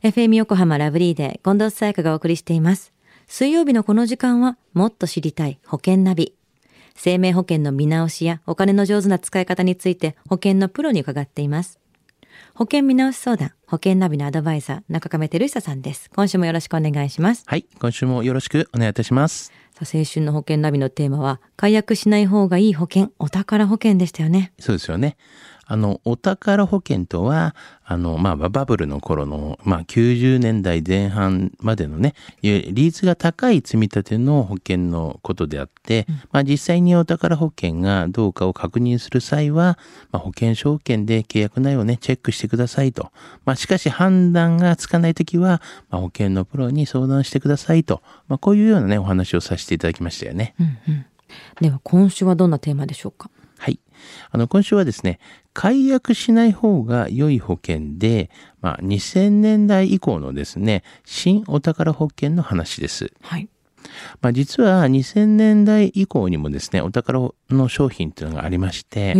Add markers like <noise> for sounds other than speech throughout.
FM 横浜ラブリーで近藤沙耶香がお送りしています。水曜日のこの時間はもっと知りたい保険ナビ。生命保険の見直しやお金の上手な使い方について保険のプロに伺っています。保険見直し相談、保険ナビのアドバイザー、中亀照久さんです。今週もよろしくお願いします。はい、今週もよろしくお願いいたします。さあ、青春の保険ナビのテーマは、解約しない方がいい保険、お宝保険でしたよね。そうですよね。あの、お宝保険とは、あの、まあ、バブルの頃の、まあ、90年代前半までのね、利率が高い積み立ての保険のことであって、まあ、実際にお宝保険がどうかを確認する際は、まあ、保険証券で契約内容をね、チェックしてくださいと。まあ、しかし判断がつかないときは、まあ、保険のプロに相談してくださいと。まあ、こういうようなね、お話をさせていただきましたよね。うんうん。では、今週はどんなテーマでしょうか？はい。あの、今週はですね、解約しない方が良い保険で、まあ、2000年代以降のですね、新お宝保険の話です。はい。まあ、実は2000年代以降にもですね、お宝の商品っていうのがありまして。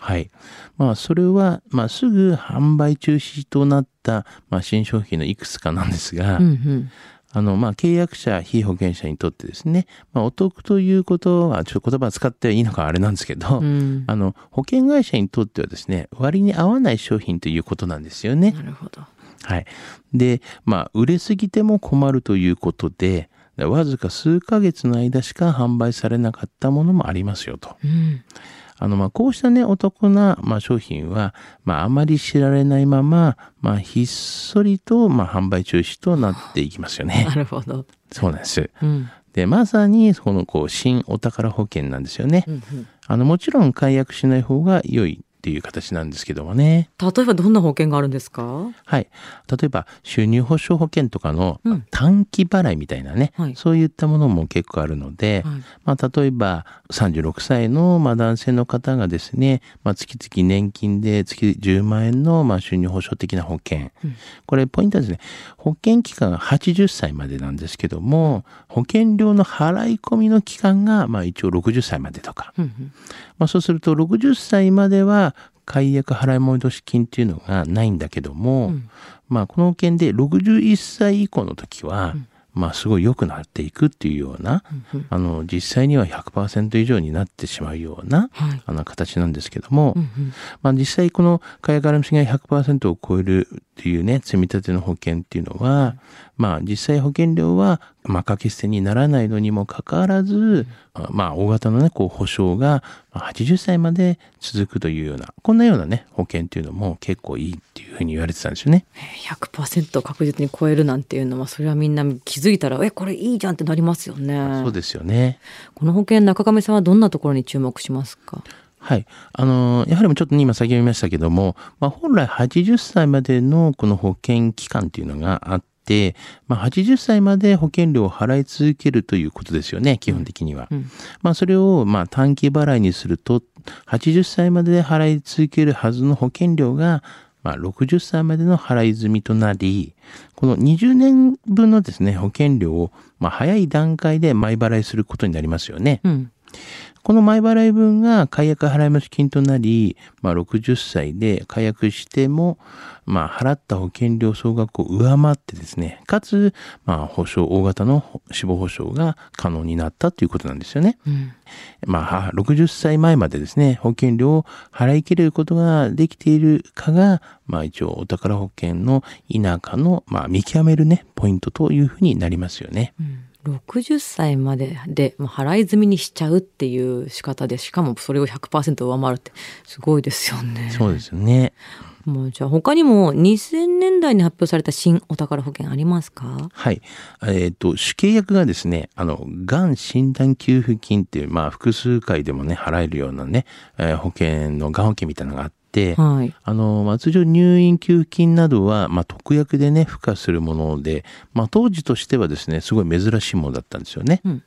はい。まあ、それは、まあ、すぐ販売中止となった、まあ、新商品のいくつかなんですが、うんうん。あの、まあ、契約者、被保険者にとってですね、まあ、お得ということは、ちょっと言葉を使っていいのかあれなんですけど、うん。あの、保険会社にとってはですね、割に合わない商品ということなんですよね。なるほど。はい。で、まあ、売れすぎても困るということで、わずか数ヶ月の間しか販売されなかったものもありますよと。うん。あの、まあ、こうしたね、お得な、まあ、商品は、まあ、あまり知られないまま、まあ、ひっそりと、まあ、販売中止となっていきますよね <laughs> な。るほど。そうなんです。うん。で、まさに、この、こう、新お宝保険なんですよね。うんうん。あの、もちろん解約しない方が良いっていう形なんですけどもね。例えばどんな保険があるんですか？はい。例えば、収入保障保険とかのうん短期払いみたいなね、はいそういったものも結構あるので、はい。まあ、例えば、36歳の、まあ、男性の方がですね、まあ、月々年金で月10万円の、まあ、収入保障的な保険。うんこれ、ポイントはですね、保険期間が80歳までなんですけども、保険料の払い込みの期間が、まあ、一応60歳までとか。うんうん。まあ、そうすると60歳までは解約払い戻し金っていうのがないんだけども、うんまあ、この保険で61歳以降の時は、うんまあ、すごい良くなっていくっていうような、うんうんあの、実際には100%以上になってしまうような、はい。あの形なんですけども、うんうん。まあ実際この解約払い戻しが100%を超えるっていうね、積み立ての保険っていうのは、まあ実際保険料は、まあ掛け捨てにならないのにもかかわらず、まあ大型のね、こう保証がまあ80歳まで続くというような、こんなようなね、保険っていうのも結構いいっていうふうに言われてたんですよね。100%確実に超えるなんていうのはそれはみんな気づいたらえこれいいじゃんってなりますよね。そうですよね。この保険中亀さんはどんなところに注目しますか？はい。あの、やはりもうちょっとね今先読みましたけども、まあ本来80歳までのこの保険期間っていうのがあって、まあ80歳まで保険料を払い続けるということですよね、基本的には。うんまあそれをまあ短期払いにすると、80歳までで払い続けるはずの保険料が、まあ60歳までの払い済みとなり、この20年分のですね、保険料をまあ早い段階で前払いすることになりますよね。うんこの前払い分が解約払い増し金となり、まあ、60歳で解約しても、まあ、払った保険料総額を上回ってですね、かつ、まあ、保証、大型の死亡保障が可能になったということなんですよね。うんまあ、60歳前までですね、保険料を払い切れることができているかが、まあ一応お宝保険の否かの、まあ見極めるね、ポイントというふうになりますよね。うん60歳まででもう払い済みにしちゃうっていう仕方でしかもそれを100%上回るってすごいですよね。そうですよね。もうじゃあ他にも2000年代に発表された新お宝保険ありますか？はい。えっ、と、主契約がですね、あの、がん診断給付金っていう、まあ、複数回でもね、払えるようなね、えー保険のがん保険みたいなのがあって、はい。あの、まあ、通常入院給付金などは、まあ、特約でね、付加するもので、まあ、当時としてはですね、すごい珍しいものだったんですよね。うん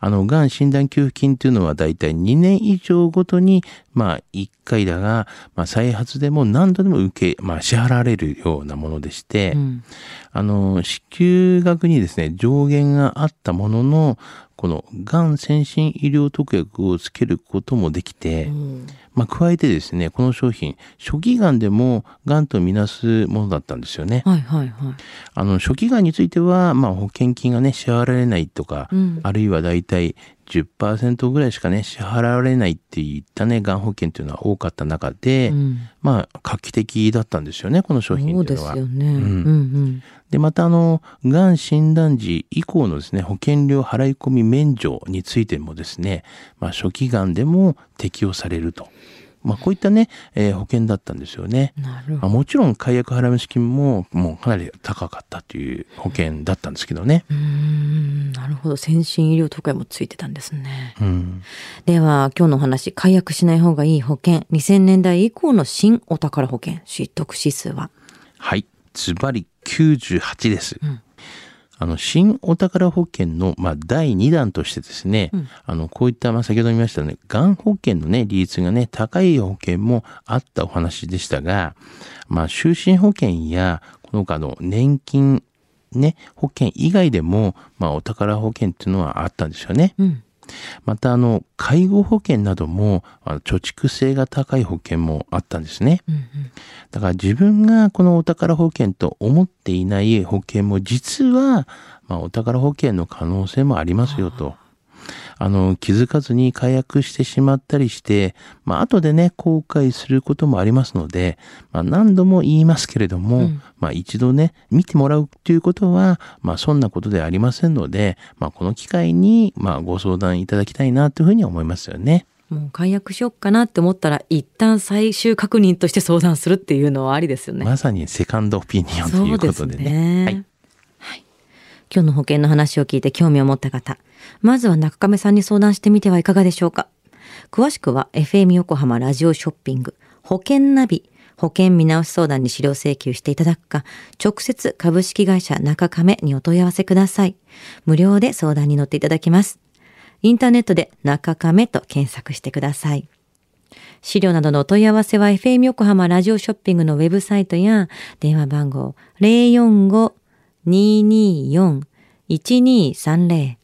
あの、がん診断給付金っていうのはだいたい2年以上ごとに、まあ、1回だが、まあ、再発でも何度でも受け、まあ、支払われるようなものでして、うんあの、支給額にですね、上限があったものの、この、がん先進医療特約をつけることもできて、うんまあ、加えてですね、この商品、初期がんでも、がんとみなすものだったんですよね。はいはいはい。あの、初期がんについては、まあ、保険金がね、支払われないとか、うんあるいはだいたい10%ぐらいしかね、支払われないっていったね、がん保険っていうのは多かった中で、うんまあ、画期的だったんですよね、この商品っていうのは。で、またあの、がん診断時以降のですね、保険料払い込み免除についてもですね、まあ、初期がんでも適用されると。まあ、こういったね、えー保険だったんですよね。なるほど。まあ、もちろん解約払い資金ももうかなり高かったという保険だったんですけどね。うーんなるほど。先進医療特約もついてたんですね。うん。では、今日のお話、解約しない方がいい保険、2000年代以降の新お宝保険、知得指数は？はい。ズバリ98です。んあの、新お宝保険の、まあ、第2弾としてですね、うんあの、こういった、まあ、先ほど言いましたね、がん保険のね、利率がね、高い保険もあったお話でしたが、まあ、就寝保険や、この他の年金、ね、保険以外でも、まあ、お宝保険っていうのはあったんですよね。うん。また、あの、介護保険なども、あの貯蓄性が高い保険もあったんですね。うんうんだから自分がこのお宝保険と思っていない保険も実は、まあ、お宝保険の可能性もありますよと。あの、気づかずに解約してしまったりして、まあ、後でね、後悔することもありますので、まあ、何度も言いますけれども、うんまあ、一度ね、見てもらうということは、まあ、そんなことではありませんので、まあ、この機会に、まあ、ご相談いただきたいなというふうに思いますよね。もう解約しよっかなって思ったら、一旦最終確認として相談するっていうのはありですよね。まさにセカンドオピニオンということでね。ねはい。はい。今日の保険の話を聞いて興味を持った方、まずは中亀さんに相談してみてはいかがでしょうか。詳しくは FM 横浜ラジオショッピング保険ナビ保険見直し相談に資料請求していただくか、直接株式会社中亀にお問い合わせください。無料で相談に乗っていただきます。インターネットで中亀と検索してください。資料などのお問い合わせは FM 横浜ラジオショッピングのウェブサイトや電話番号045-224-1230